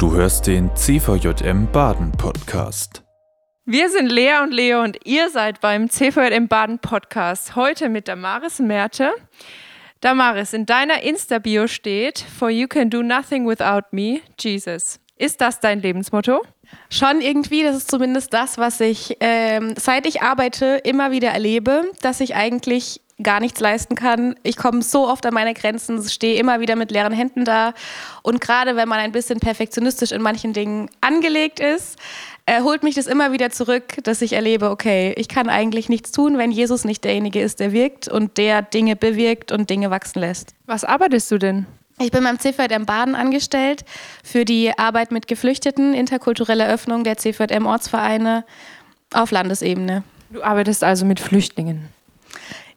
Du hörst den CVJM Baden Podcast. Wir sind Lea und Leo und ihr seid beim CVJM Baden Podcast. Heute mit Damaris Merte. Damaris, in deiner Insta-Bio steht: For you can do nothing without me, Jesus. Ist das dein Lebensmotto? Schon irgendwie, das ist zumindest das, was ich, ähm, seit ich arbeite, immer wieder erlebe, dass ich eigentlich gar nichts leisten kann. Ich komme so oft an meine Grenzen, stehe immer wieder mit leeren Händen da. Und gerade wenn man ein bisschen perfektionistisch in manchen Dingen angelegt ist, äh, holt mich das immer wieder zurück, dass ich erlebe, okay, ich kann eigentlich nichts tun, wenn Jesus nicht derjenige ist, der wirkt und der Dinge bewirkt und Dinge wachsen lässt. Was arbeitest du denn? Ich bin beim CVM Baden angestellt für die Arbeit mit Geflüchteten, interkulturelle Öffnung der CVM Ortsvereine auf Landesebene. Du arbeitest also mit Flüchtlingen.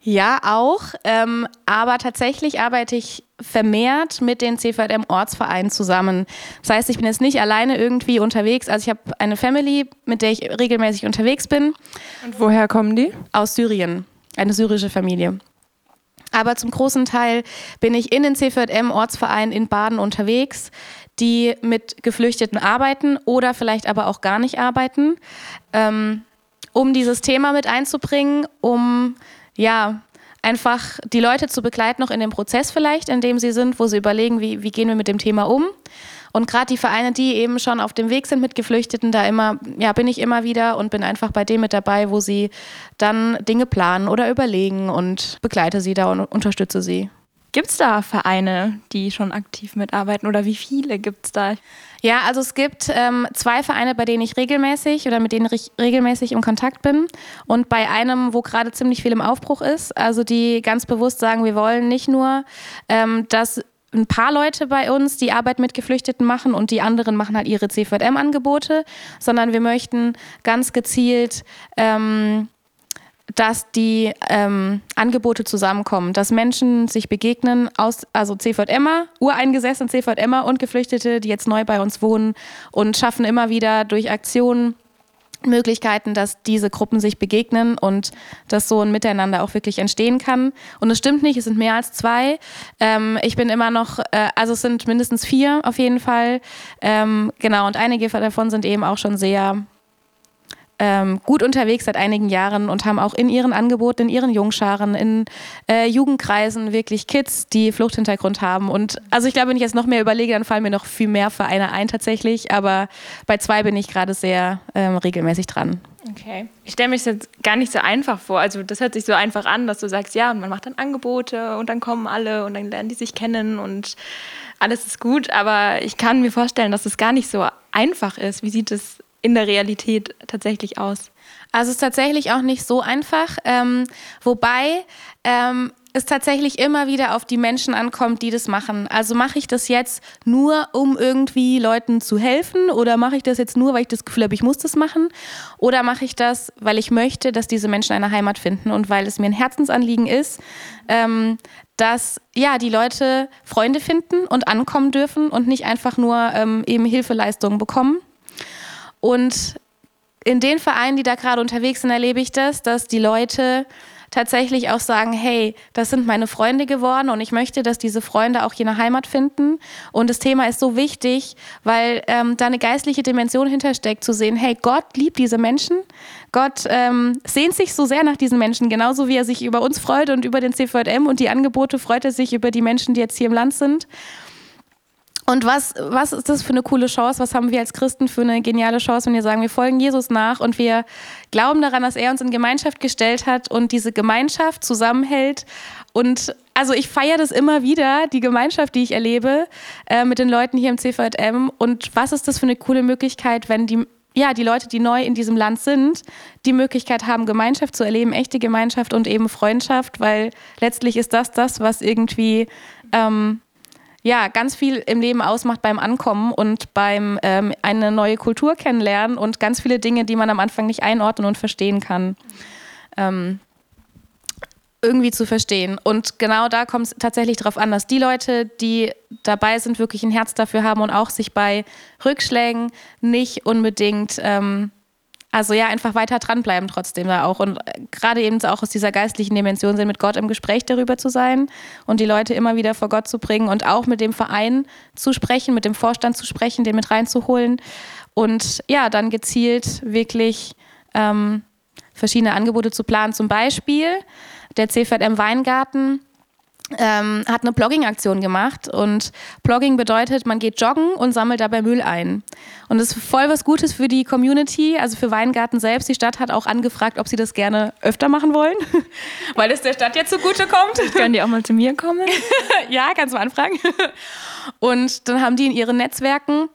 Ja, auch. Ähm, aber tatsächlich arbeite ich vermehrt mit den CVM-Ortsvereinen zusammen. Das heißt, ich bin jetzt nicht alleine irgendwie unterwegs. Also ich habe eine Family, mit der ich regelmäßig unterwegs bin. Und woher kommen die? Aus Syrien. Eine syrische Familie. Aber zum großen Teil bin ich in den CVM-Ortsvereinen in Baden unterwegs, die mit Geflüchteten arbeiten oder vielleicht aber auch gar nicht arbeiten, ähm, um dieses Thema mit einzubringen, um ja, einfach die Leute zu begleiten, noch in dem Prozess vielleicht, in dem sie sind, wo sie überlegen, wie, wie gehen wir mit dem Thema um. Und gerade die Vereine, die eben schon auf dem Weg sind mit Geflüchteten, da immer, ja, bin ich immer wieder und bin einfach bei dem mit dabei, wo sie dann Dinge planen oder überlegen und begleite sie da und unterstütze sie. Gibt es da Vereine, die schon aktiv mitarbeiten oder wie viele gibt es da? Ja, also es gibt ähm, zwei Vereine, bei denen ich regelmäßig oder mit denen ich regelmäßig im Kontakt bin und bei einem, wo gerade ziemlich viel im Aufbruch ist, also die ganz bewusst sagen, wir wollen nicht nur, ähm, dass ein paar Leute bei uns die Arbeit mit Geflüchteten machen und die anderen machen halt ihre CVM-Angebote, sondern wir möchten ganz gezielt ähm, dass die ähm, Angebote zusammenkommen, dass Menschen sich begegnen, aus, also CVMer, ureingesessen CVMer und Geflüchtete, die jetzt neu bei uns wohnen und schaffen immer wieder durch Aktionen Möglichkeiten, dass diese Gruppen sich begegnen und dass so ein Miteinander auch wirklich entstehen kann. Und es stimmt nicht, es sind mehr als zwei. Ähm, ich bin immer noch, äh, also es sind mindestens vier auf jeden Fall. Ähm, genau, und einige davon sind eben auch schon sehr ähm, gut unterwegs seit einigen Jahren und haben auch in ihren Angeboten, in ihren Jungscharen, in äh, Jugendkreisen wirklich Kids, die Fluchthintergrund haben. Und also ich glaube, wenn ich jetzt noch mehr überlege, dann fallen mir noch viel mehr Vereine ein tatsächlich. Aber bei zwei bin ich gerade sehr ähm, regelmäßig dran. Okay. Ich stelle mir das jetzt gar nicht so einfach vor. Also das hört sich so einfach an, dass du sagst, ja, man macht dann Angebote und dann kommen alle und dann lernen die sich kennen und alles ist gut. Aber ich kann mir vorstellen, dass es gar nicht so einfach ist. Wie sieht es in der Realität tatsächlich aus? Also es ist tatsächlich auch nicht so einfach, ähm, wobei ähm, es tatsächlich immer wieder auf die Menschen ankommt, die das machen. Also mache ich das jetzt nur, um irgendwie Leuten zu helfen oder mache ich das jetzt nur, weil ich das Gefühl habe, ich muss das machen oder mache ich das, weil ich möchte, dass diese Menschen eine Heimat finden und weil es mir ein Herzensanliegen ist, ähm, dass ja die Leute Freunde finden und ankommen dürfen und nicht einfach nur ähm, eben Hilfeleistungen bekommen. Und in den Vereinen, die da gerade unterwegs sind, erlebe ich das, dass die Leute tatsächlich auch sagen, hey, das sind meine Freunde geworden und ich möchte, dass diese Freunde auch hier eine Heimat finden. Und das Thema ist so wichtig, weil ähm, da eine geistliche Dimension hintersteckt, zu sehen, hey, Gott liebt diese Menschen. Gott ähm, sehnt sich so sehr nach diesen Menschen, genauso wie er sich über uns freut und über den CVM und die Angebote freut er sich über die Menschen, die jetzt hier im Land sind. Und was, was ist das für eine coole Chance? Was haben wir als Christen für eine geniale Chance, wenn wir sagen, wir folgen Jesus nach und wir glauben daran, dass er uns in Gemeinschaft gestellt hat und diese Gemeinschaft zusammenhält. Und also ich feiere das immer wieder, die Gemeinschaft, die ich erlebe äh, mit den Leuten hier im CVM. Und was ist das für eine coole Möglichkeit, wenn die, ja, die Leute, die neu in diesem Land sind, die Möglichkeit haben, Gemeinschaft zu erleben, echte Gemeinschaft und eben Freundschaft, weil letztlich ist das das, was irgendwie ähm, ja, ganz viel im Leben ausmacht beim Ankommen und beim ähm, eine neue Kultur kennenlernen und ganz viele Dinge, die man am Anfang nicht einordnen und verstehen kann. Ähm, irgendwie zu verstehen. Und genau da kommt es tatsächlich darauf an, dass die Leute, die dabei sind, wirklich ein Herz dafür haben und auch sich bei Rückschlägen nicht unbedingt ähm, also ja, einfach weiter dranbleiben trotzdem da auch. Und äh, gerade eben auch aus dieser geistlichen Dimension sind, mit Gott im Gespräch darüber zu sein und die Leute immer wieder vor Gott zu bringen und auch mit dem Verein zu sprechen, mit dem Vorstand zu sprechen, den mit reinzuholen und ja, dann gezielt wirklich ähm, verschiedene Angebote zu planen. Zum Beispiel der CVM Weingarten ähm, hat eine Blogging-Aktion gemacht und Blogging bedeutet, man geht joggen und sammelt dabei Müll ein. Und das ist voll was Gutes für die Community, also für Weingarten selbst. Die Stadt hat auch angefragt, ob sie das gerne öfter machen wollen, weil es der Stadt jetzt zugute kommt. Können die auch mal zu mir kommen? ja, kannst du anfragen. Und dann haben die in ihren Netzwerken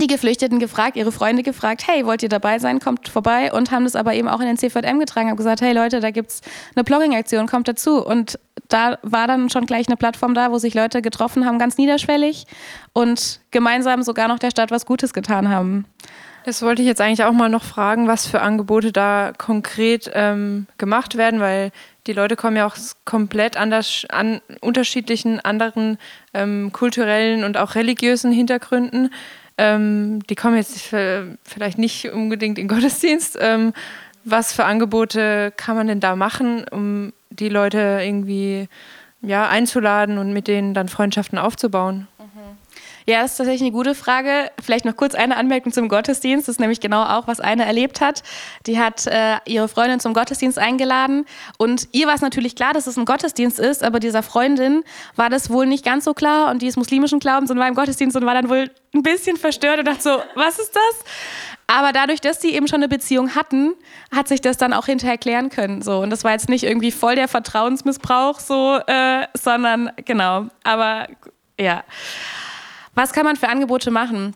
die Geflüchteten gefragt, ihre Freunde gefragt, hey, wollt ihr dabei sein, kommt vorbei und haben das aber eben auch in den CVM getragen, haben gesagt, hey Leute, da gibt es eine Blogging-Aktion, kommt dazu. Und da war dann schon gleich eine Plattform da, wo sich Leute getroffen haben, ganz niederschwellig und gemeinsam sogar noch der Stadt was Gutes getan haben. Das wollte ich jetzt eigentlich auch mal noch fragen, was für Angebote da konkret ähm, gemacht werden, weil die Leute kommen ja auch komplett anders an unterschiedlichen anderen ähm, kulturellen und auch religiösen Hintergründen. Ähm, die kommen jetzt vielleicht nicht unbedingt in Gottesdienst. Ähm, was für Angebote kann man denn da machen, um die Leute irgendwie ja, einzuladen und mit denen dann Freundschaften aufzubauen? Ja, das ist tatsächlich eine gute Frage. Vielleicht noch kurz eine Anmerkung zum Gottesdienst. Das ist nämlich genau auch, was eine erlebt hat. Die hat äh, ihre Freundin zum Gottesdienst eingeladen und ihr war es natürlich klar, dass es ein Gottesdienst ist, aber dieser Freundin war das wohl nicht ganz so klar und die ist muslimischen Glaubens und war im Gottesdienst und war dann wohl ein bisschen verstört und dachte so, was ist das? Aber dadurch, dass sie eben schon eine Beziehung hatten, hat sich das dann auch hinterher klären können. So. Und das war jetzt nicht irgendwie voll der Vertrauensmissbrauch, so, äh, sondern genau. Aber ja. Was kann man für Angebote machen?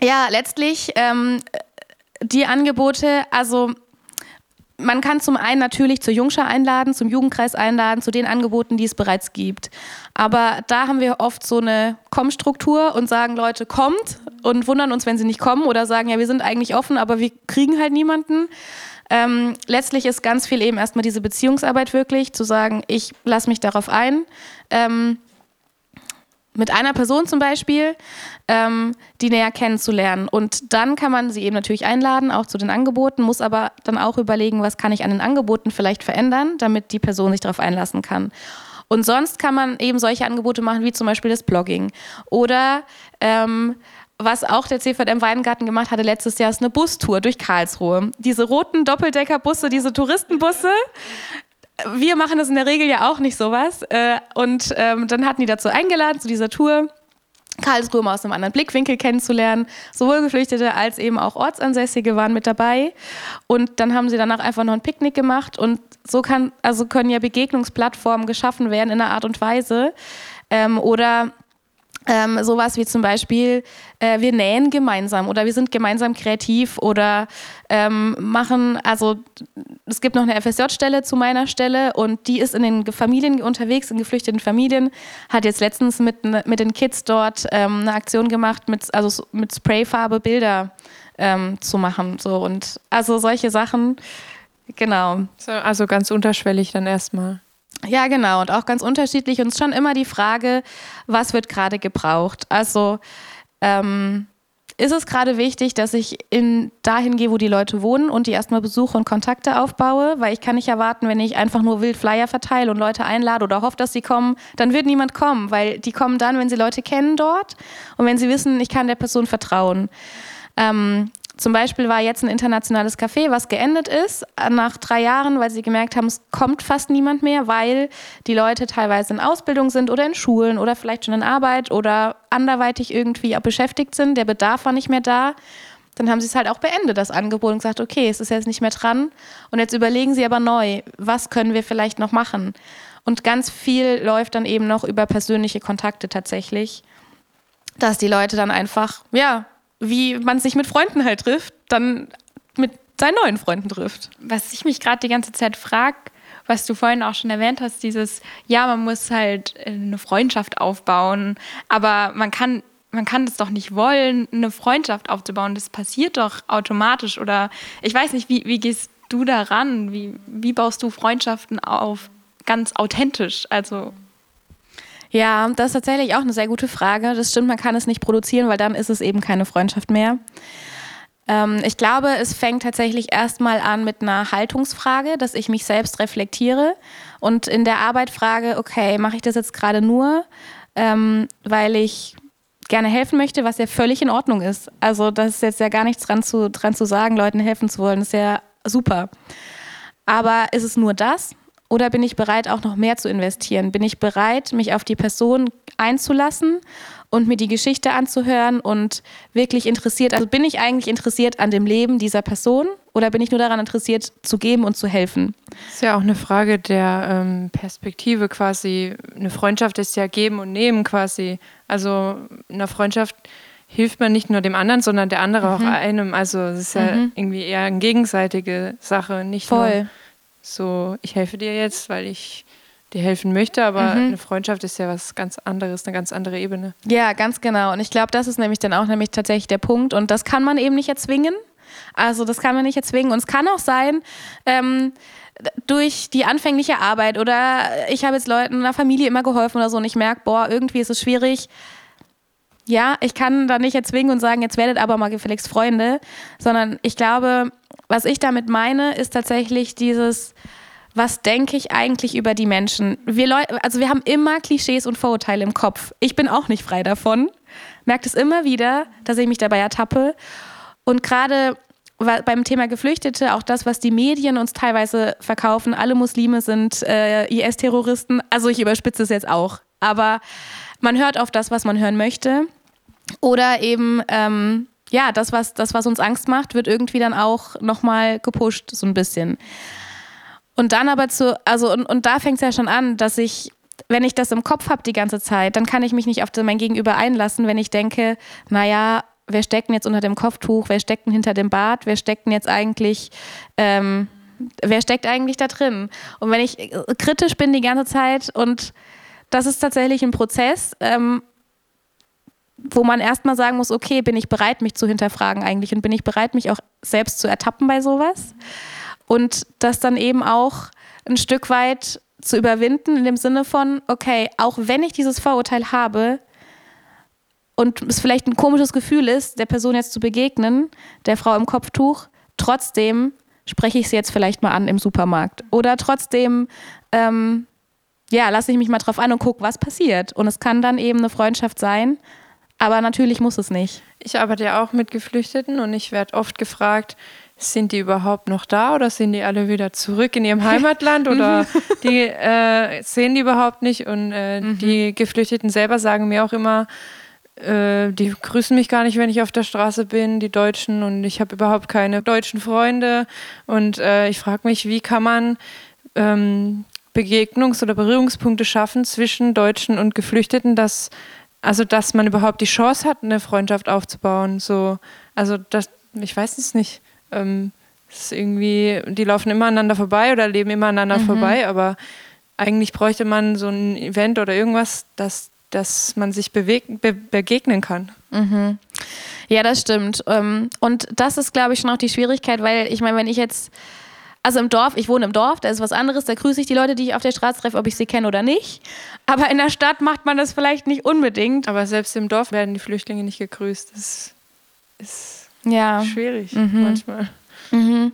Ja, letztlich ähm, die Angebote, also man kann zum einen natürlich zur Jungschar einladen, zum Jugendkreis einladen, zu den Angeboten, die es bereits gibt. Aber da haben wir oft so eine Kommstruktur und sagen, Leute, kommt und wundern uns, wenn sie nicht kommen oder sagen, ja, wir sind eigentlich offen, aber wir kriegen halt niemanden. Ähm, letztlich ist ganz viel eben erstmal diese Beziehungsarbeit wirklich, zu sagen, ich lasse mich darauf ein. Ähm, mit einer Person zum Beispiel, ähm, die näher kennenzulernen. Und dann kann man sie eben natürlich einladen, auch zu den Angeboten, muss aber dann auch überlegen, was kann ich an den Angeboten vielleicht verändern, damit die Person sich darauf einlassen kann. Und sonst kann man eben solche Angebote machen, wie zum Beispiel das Blogging. Oder ähm, was auch der CVM Weingarten gemacht hatte letztes Jahr, ist eine Bustour durch Karlsruhe. Diese roten Doppeldeckerbusse, diese Touristenbusse, wir machen das in der Regel ja auch nicht sowas. Äh, und ähm, dann hatten die dazu eingeladen, zu dieser Tour. Karlsruhe mal aus einem anderen Blickwinkel kennenzulernen. Sowohl Geflüchtete als eben auch Ortsansässige waren mit dabei. Und dann haben sie danach einfach noch ein Picknick gemacht. Und so kann, also können ja Begegnungsplattformen geschaffen werden in einer Art und Weise. Ähm, oder ähm, sowas wie zum Beispiel, äh, wir nähen gemeinsam oder wir sind gemeinsam kreativ oder ähm, machen, also es gibt noch eine FSJ-Stelle zu meiner Stelle und die ist in den Familien unterwegs, in geflüchteten Familien, hat jetzt letztens mit, mit den Kids dort ähm, eine Aktion gemacht, mit, also mit Sprayfarbe Bilder ähm, zu machen. So und also solche Sachen, genau. So, also ganz unterschwellig dann erstmal. Ja, genau. Und auch ganz unterschiedlich. Und schon immer die Frage, was wird gerade gebraucht? Also ähm, ist es gerade wichtig, dass ich in dahin gehe, wo die Leute wohnen und die erstmal besuche und Kontakte aufbaue? Weil ich kann nicht erwarten, wenn ich einfach nur wild Flyer verteile und Leute einlade oder hoffe, dass sie kommen, dann wird niemand kommen, weil die kommen dann, wenn sie Leute kennen dort und wenn sie wissen, ich kann der Person vertrauen. Ähm, zum Beispiel war jetzt ein internationales Café, was geendet ist nach drei Jahren, weil sie gemerkt haben, es kommt fast niemand mehr, weil die Leute teilweise in Ausbildung sind oder in Schulen oder vielleicht schon in Arbeit oder anderweitig irgendwie beschäftigt sind. Der Bedarf war nicht mehr da. Dann haben sie es halt auch beendet, das Angebot, und gesagt, okay, es ist jetzt nicht mehr dran. Und jetzt überlegen sie aber neu, was können wir vielleicht noch machen? Und ganz viel läuft dann eben noch über persönliche Kontakte tatsächlich, dass die Leute dann einfach, ja, wie man sich mit Freunden halt trifft, dann mit seinen neuen Freunden trifft. Was ich mich gerade die ganze Zeit frage, was du vorhin auch schon erwähnt hast, dieses, ja, man muss halt eine Freundschaft aufbauen, aber man kann, man kann das doch nicht wollen, eine Freundschaft aufzubauen. Das passiert doch automatisch. Oder ich weiß nicht, wie, wie gehst du daran? Wie, wie baust du Freundschaften auf? Ganz authentisch. Also ja, das ist tatsächlich auch eine sehr gute Frage. Das stimmt, man kann es nicht produzieren, weil dann ist es eben keine Freundschaft mehr. Ähm, ich glaube, es fängt tatsächlich erstmal an mit einer Haltungsfrage, dass ich mich selbst reflektiere und in der Arbeit frage, okay, mache ich das jetzt gerade nur, ähm, weil ich gerne helfen möchte, was ja völlig in Ordnung ist. Also das ist jetzt ja gar nichts dran zu, dran zu sagen, Leuten helfen zu wollen, das ist ja super. Aber ist es nur das? Oder bin ich bereit, auch noch mehr zu investieren? Bin ich bereit, mich auf die Person einzulassen und mir die Geschichte anzuhören und wirklich interessiert, also bin ich eigentlich interessiert an dem Leben dieser Person oder bin ich nur daran interessiert, zu geben und zu helfen? Das ist ja auch eine Frage der ähm, Perspektive quasi. Eine Freundschaft ist ja geben und nehmen quasi. Also in einer Freundschaft hilft man nicht nur dem anderen, sondern der andere mhm. auch einem. Also es ist ja mhm. irgendwie eher eine gegenseitige Sache, nicht Voll. nur so, ich helfe dir jetzt, weil ich dir helfen möchte, aber mhm. eine Freundschaft ist ja was ganz anderes, eine ganz andere Ebene. Ja, ganz genau. Und ich glaube, das ist nämlich dann auch nämlich tatsächlich der Punkt. Und das kann man eben nicht erzwingen. Also das kann man nicht erzwingen. Und es kann auch sein, ähm, durch die anfängliche Arbeit oder ich habe jetzt Leuten in der Familie immer geholfen oder so und ich merke, boah, irgendwie ist es schwierig. Ja, ich kann da nicht erzwingen und sagen, jetzt werdet aber mal gefälligst Freunde, sondern ich glaube, was ich damit meine, ist tatsächlich dieses, was denke ich eigentlich über die Menschen? Wir Leute, also wir haben immer Klischees und Vorurteile im Kopf. Ich bin auch nicht frei davon. Merkt es immer wieder, dass ich mich dabei ertappe. Und gerade beim Thema Geflüchtete, auch das, was die Medien uns teilweise verkaufen, alle Muslime sind äh, IS-Terroristen. Also ich überspitze es jetzt auch. Aber man hört auf das, was man hören möchte. Oder eben ähm, ja, das was, das, was uns Angst macht, wird irgendwie dann auch nochmal gepusht, so ein bisschen. Und dann aber zu, also, und, und da fängt es ja schon an, dass ich, wenn ich das im Kopf habe die ganze Zeit, dann kann ich mich nicht auf mein Gegenüber einlassen, wenn ich denke, naja, wer steckt denn jetzt unter dem Kopftuch, wer steckt denn hinter dem Bart, wer steckt denn jetzt eigentlich, ähm, wer steckt eigentlich da drin? Und wenn ich kritisch bin die ganze Zeit und das ist tatsächlich ein Prozess, ähm, wo man erstmal sagen muss, okay, bin ich bereit, mich zu hinterfragen eigentlich und bin ich bereit, mich auch selbst zu ertappen bei sowas? Und das dann eben auch ein Stück weit zu überwinden in dem Sinne von, okay, auch wenn ich dieses Vorurteil habe und es vielleicht ein komisches Gefühl ist, der Person jetzt zu begegnen, der Frau im Kopftuch, trotzdem spreche ich sie jetzt vielleicht mal an im Supermarkt. Oder trotzdem, ähm, ja, lasse ich mich mal drauf an und gucke, was passiert. Und es kann dann eben eine Freundschaft sein, aber natürlich muss es nicht. Ich arbeite ja auch mit Geflüchteten und ich werde oft gefragt, sind die überhaupt noch da oder sind die alle wieder zurück in ihrem Heimatland oder mhm. die äh, sehen die überhaupt nicht und äh, mhm. die Geflüchteten selber sagen mir auch immer, äh, die grüßen mich gar nicht, wenn ich auf der Straße bin, die Deutschen und ich habe überhaupt keine deutschen Freunde und äh, ich frage mich, wie kann man ähm, Begegnungs- oder Berührungspunkte schaffen zwischen Deutschen und Geflüchteten, dass also, dass man überhaupt die Chance hat, eine Freundschaft aufzubauen. So, also, das, ich weiß es nicht. Ähm, ist irgendwie, die laufen immer aneinander vorbei oder leben immer aneinander mhm. vorbei, aber eigentlich bräuchte man so ein Event oder irgendwas, dass, dass man sich beweg, be, begegnen kann. Mhm. Ja, das stimmt. Ähm, und das ist, glaube ich, schon auch die Schwierigkeit, weil ich meine, wenn ich jetzt also im Dorf, ich wohne im Dorf, da ist was anderes, da grüße ich die Leute, die ich auf der Straße treffe, ob ich sie kenne oder nicht. Aber in der Stadt macht man das vielleicht nicht unbedingt. Aber selbst im Dorf werden die Flüchtlinge nicht gegrüßt. Das ist ja. schwierig mhm. manchmal. Mhm.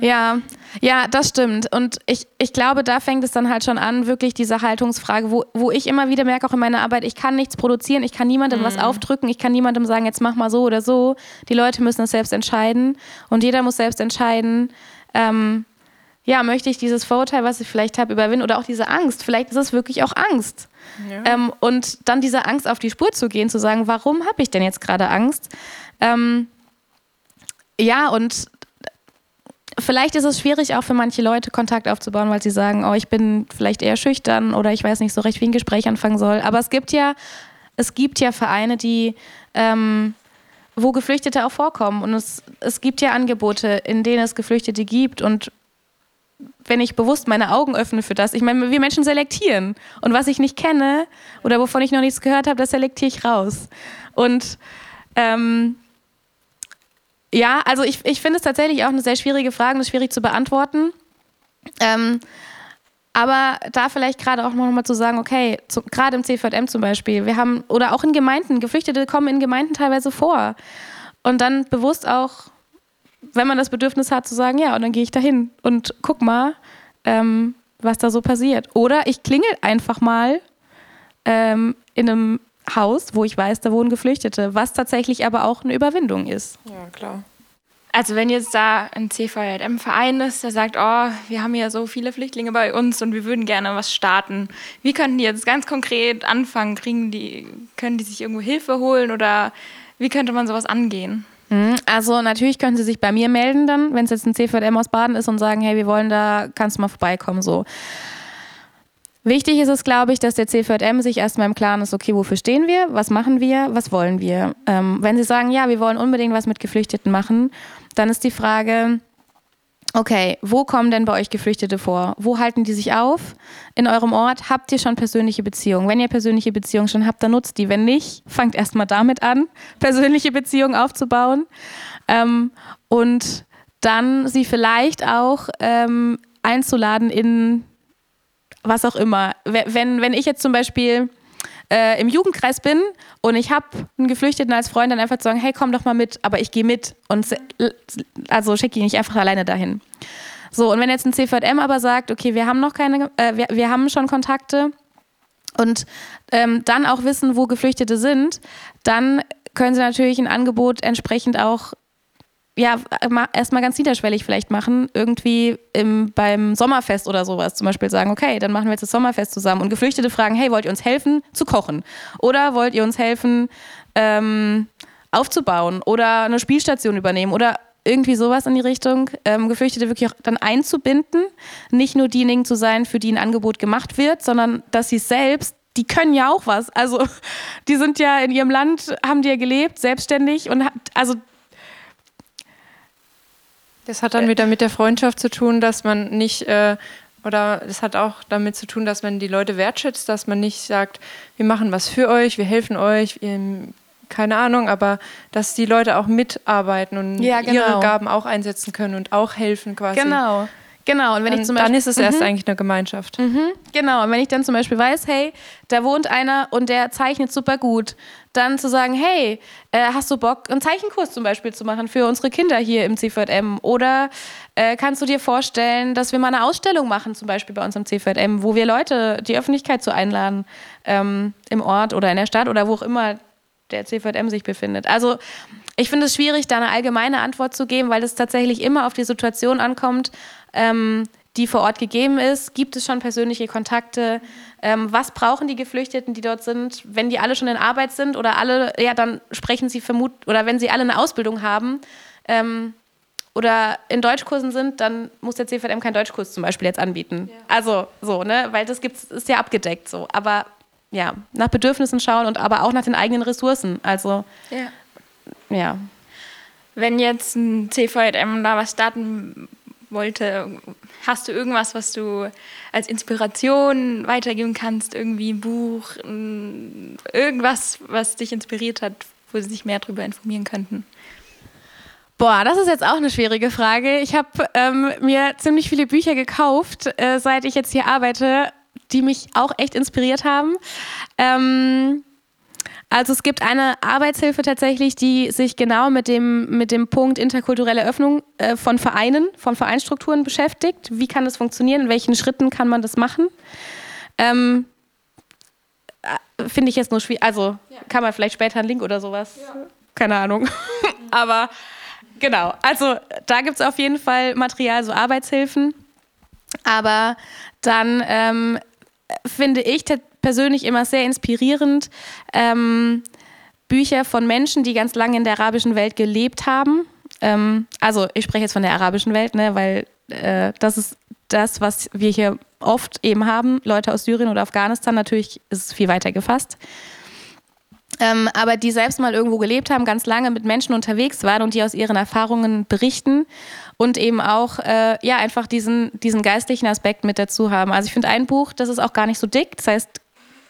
Ja, ja, das stimmt. Und ich, ich glaube, da fängt es dann halt schon an, wirklich diese Haltungsfrage, wo, wo ich immer wieder merke, auch in meiner Arbeit, ich kann nichts produzieren, ich kann niemandem mhm. was aufdrücken, ich kann niemandem sagen, jetzt mach mal so oder so. Die Leute müssen es selbst entscheiden und jeder muss selbst entscheiden, ähm, ja, möchte ich dieses Vorurteil, was ich vielleicht habe, überwinden oder auch diese Angst. Vielleicht ist es wirklich auch Angst. Ja. Ähm, und dann dieser Angst auf die Spur zu gehen, zu sagen, warum habe ich denn jetzt gerade Angst? Ähm, ja, und vielleicht ist es schwierig auch für manche Leute Kontakt aufzubauen, weil sie sagen, oh, ich bin vielleicht eher schüchtern oder ich weiß nicht so recht, wie ein Gespräch anfangen soll. Aber es gibt ja, es gibt ja Vereine, die ähm, wo Geflüchtete auch vorkommen. Und es, es gibt ja Angebote, in denen es Geflüchtete gibt. Und wenn ich bewusst meine Augen öffne für das, ich meine, wir Menschen selektieren. Und was ich nicht kenne oder wovon ich noch nichts gehört habe, das selektiere ich raus. Und ähm, ja, also ich, ich finde es tatsächlich auch eine sehr schwierige Frage, eine schwierig zu beantworten. Ähm, aber da vielleicht gerade auch noch mal zu sagen, okay, gerade im CVM zum Beispiel, wir haben, oder auch in Gemeinden, Geflüchtete kommen in Gemeinden teilweise vor. Und dann bewusst auch wenn man das Bedürfnis hat zu sagen, ja, und dann gehe ich dahin und guck mal, ähm, was da so passiert. Oder ich klingel einfach mal ähm, in einem Haus, wo ich weiß, da wohnen Geflüchtete, was tatsächlich aber auch eine Überwindung ist. Ja, klar. Also wenn jetzt da ein CVJM-Verein ist, der sagt, oh, wir haben ja so viele Flüchtlinge bei uns und wir würden gerne was starten. Wie könnten die jetzt ganz konkret anfangen? Kriegen die, können die sich irgendwo Hilfe holen oder wie könnte man sowas angehen? Mhm. Also natürlich können Sie sich bei mir melden dann, wenn es jetzt ein CVM aus Baden ist und sagen, hey, wir wollen da, kannst du mal vorbeikommen so. Wichtig ist es, glaube ich, dass der CVM sich erstmal im Klaren ist, okay, wofür stehen wir, was machen wir, was wollen wir. Ähm, wenn Sie sagen, ja, wir wollen unbedingt was mit Geflüchteten machen, dann ist die Frage, okay, wo kommen denn bei euch Geflüchtete vor? Wo halten die sich auf? In eurem Ort habt ihr schon persönliche Beziehungen. Wenn ihr persönliche Beziehungen schon habt, dann nutzt die. Wenn nicht, fangt erstmal damit an, persönliche Beziehungen aufzubauen. Ähm, und dann sie vielleicht auch ähm, einzuladen in was auch immer. Wenn, wenn ich jetzt zum Beispiel äh, im Jugendkreis bin und ich habe einen Geflüchteten als Freund, dann einfach zu sagen, hey, komm doch mal mit, aber ich gehe mit und also schicke ihn nicht einfach alleine dahin. So, und wenn jetzt ein CVM aber sagt, okay, wir haben noch keine, äh, wir, wir haben schon Kontakte und ähm, dann auch wissen, wo Geflüchtete sind, dann können sie natürlich ein Angebot entsprechend auch ja, erstmal ganz niederschwellig vielleicht machen, irgendwie im, beim Sommerfest oder sowas zum Beispiel sagen, okay, dann machen wir jetzt das Sommerfest zusammen und Geflüchtete fragen, hey, wollt ihr uns helfen zu kochen? Oder wollt ihr uns helfen ähm, aufzubauen oder eine Spielstation übernehmen oder irgendwie sowas in die Richtung, ähm, Geflüchtete wirklich auch dann einzubinden, nicht nur diejenigen zu sein, für die ein Angebot gemacht wird, sondern dass sie selbst die können ja auch was. Also die sind ja in ihrem Land, haben die ja gelebt, selbstständig und also das hat dann wieder mit der Freundschaft zu tun, dass man nicht, äh, oder es hat auch damit zu tun, dass man die Leute wertschätzt, dass man nicht sagt, wir machen was für euch, wir helfen euch, wir, keine Ahnung, aber dass die Leute auch mitarbeiten und ja, genau. ihre Gaben auch einsetzen können und auch helfen quasi. Genau. Genau, und wenn dann, ich zum Beispiel, dann ist es erst mhm. eigentlich eine Gemeinschaft. Mhm. Genau, und wenn ich dann zum Beispiel weiß, hey, da wohnt einer und der zeichnet super gut, dann zu sagen, hey, äh, hast du Bock, einen Zeichenkurs zum Beispiel zu machen für unsere Kinder hier im CVM? Oder äh, kannst du dir vorstellen, dass wir mal eine Ausstellung machen, zum Beispiel bei uns im CVM, wo wir Leute, die Öffentlichkeit zu einladen, ähm, im Ort oder in der Stadt oder wo auch immer der CVM sich befindet. Also ich finde es schwierig, da eine allgemeine Antwort zu geben, weil es tatsächlich immer auf die Situation ankommt, ähm, die vor Ort gegeben ist. Gibt es schon persönliche Kontakte? Ähm, was brauchen die Geflüchteten, die dort sind? Wenn die alle schon in Arbeit sind oder alle, ja, dann sprechen sie vermut oder wenn sie alle eine Ausbildung haben ähm, oder in Deutschkursen sind, dann muss der CVM keinen Deutschkurs zum Beispiel jetzt anbieten. Ja. Also so, ne, weil das gibt's, ist ja abgedeckt so. Aber ja, nach Bedürfnissen schauen und aber auch nach den eigenen Ressourcen. Also ja. ja. Wenn jetzt ein CVM da was starten wollte, hast du irgendwas, was du als Inspiration weitergeben kannst? Irgendwie ein Buch, irgendwas, was dich inspiriert hat, wo sie sich mehr darüber informieren könnten? Boah, das ist jetzt auch eine schwierige Frage. Ich habe ähm, mir ziemlich viele Bücher gekauft, äh, seit ich jetzt hier arbeite, die mich auch echt inspiriert haben. Ähm, also es gibt eine Arbeitshilfe tatsächlich, die sich genau mit dem, mit dem Punkt interkulturelle Öffnung äh, von Vereinen, von Vereinstrukturen beschäftigt. Wie kann das funktionieren? In welchen Schritten kann man das machen? Ähm, äh, Finde ich jetzt nur schwierig. Also ja. kann man vielleicht später einen Link oder sowas. Ja. Keine Ahnung. Aber genau. Also da gibt es auf jeden Fall Material, so Arbeitshilfen. Aber dann ähm, finde ich persönlich immer sehr inspirierend. Ähm, Bücher von Menschen, die ganz lange in der arabischen Welt gelebt haben. Ähm, also ich spreche jetzt von der arabischen Welt, ne, weil äh, das ist das, was wir hier oft eben haben. Leute aus Syrien oder Afghanistan, natürlich ist es viel weiter gefasst. Ähm, aber die selbst mal irgendwo gelebt haben, ganz lange mit Menschen unterwegs waren und die aus ihren Erfahrungen berichten und eben auch äh, ja einfach diesen, diesen geistlichen Aspekt mit dazu haben. Also ich finde ein Buch, das ist auch gar nicht so dick, das heißt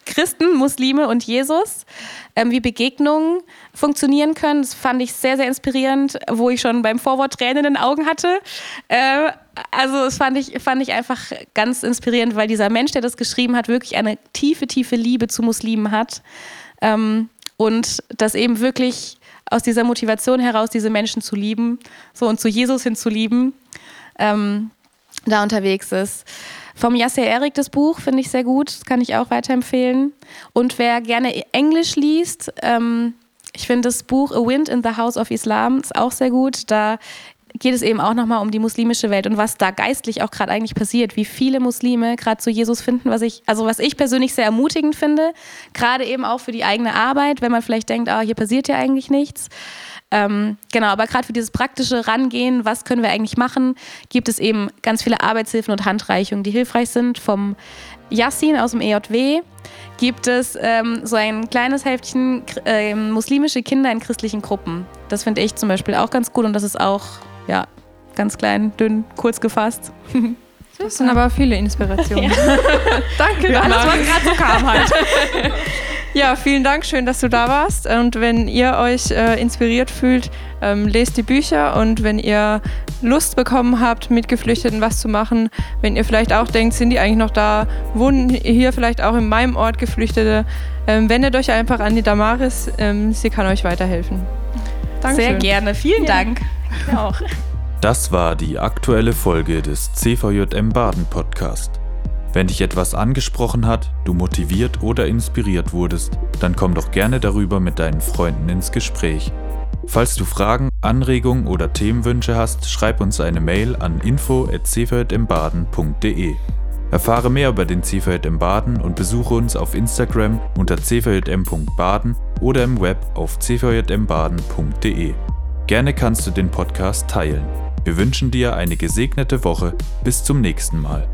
Christen, Muslime und Jesus, ähm, wie Begegnungen funktionieren können. Das fand ich sehr, sehr inspirierend, wo ich schon beim Vorwort Tränen in den Augen hatte. Äh, also das fand ich, fand ich einfach ganz inspirierend, weil dieser Mensch, der das geschrieben hat, wirklich eine tiefe, tiefe Liebe zu Muslimen hat. Ähm, und das eben wirklich aus dieser Motivation heraus, diese Menschen zu lieben, so und zu Jesus hin zu lieben, ähm, da unterwegs ist. Vom Yasser Erik das Buch finde ich sehr gut, das kann ich auch weiterempfehlen. Und wer gerne Englisch liest, ähm, ich finde das Buch A Wind in the House of Islam ist auch sehr gut. Da geht es eben auch nochmal um die muslimische Welt und was da geistlich auch gerade eigentlich passiert, wie viele Muslime gerade zu Jesus finden, was ich, also was ich persönlich sehr ermutigend finde, gerade eben auch für die eigene Arbeit, wenn man vielleicht denkt, ah, hier passiert ja eigentlich nichts. Ähm, genau, aber gerade für dieses praktische Rangehen, was können wir eigentlich machen, gibt es eben ganz viele Arbeitshilfen und Handreichungen, die hilfreich sind. Vom Yassin aus dem EJW gibt es ähm, so ein kleines Heftchen äh, muslimische Kinder in christlichen Gruppen. Das finde ich zum Beispiel auch ganz gut und das ist auch ja, ganz klein, dünn, kurz gefasst. Das sind aber viele Inspirationen. Ja. Danke, ja, alles, was gerade so kam halt. Ja, vielen Dank, schön, dass du da warst. Und wenn ihr euch äh, inspiriert fühlt, ähm, lest die Bücher und wenn ihr Lust bekommen habt, mit Geflüchteten was zu machen, wenn ihr vielleicht auch denkt, sind die eigentlich noch da, wohnen hier vielleicht auch in meinem Ort Geflüchtete, ähm, wendet euch einfach an die Damaris, ähm, sie kann euch weiterhelfen. Dankeschön. Sehr gerne, vielen ja. Dank. Ja. auch. Das war die aktuelle Folge des CVJM Baden Podcast. Wenn dich etwas angesprochen hat, du motiviert oder inspiriert wurdest, dann komm doch gerne darüber mit deinen Freunden ins Gespräch. Falls du Fragen, Anregungen oder Themenwünsche hast, schreib uns eine Mail an info@cvjmbaden.de. Erfahre mehr über den CVJM Baden und besuche uns auf Instagram unter cvjm.baden oder im Web auf cvjmbaden.de. Gerne kannst du den Podcast teilen. Wir wünschen dir eine gesegnete Woche. Bis zum nächsten Mal.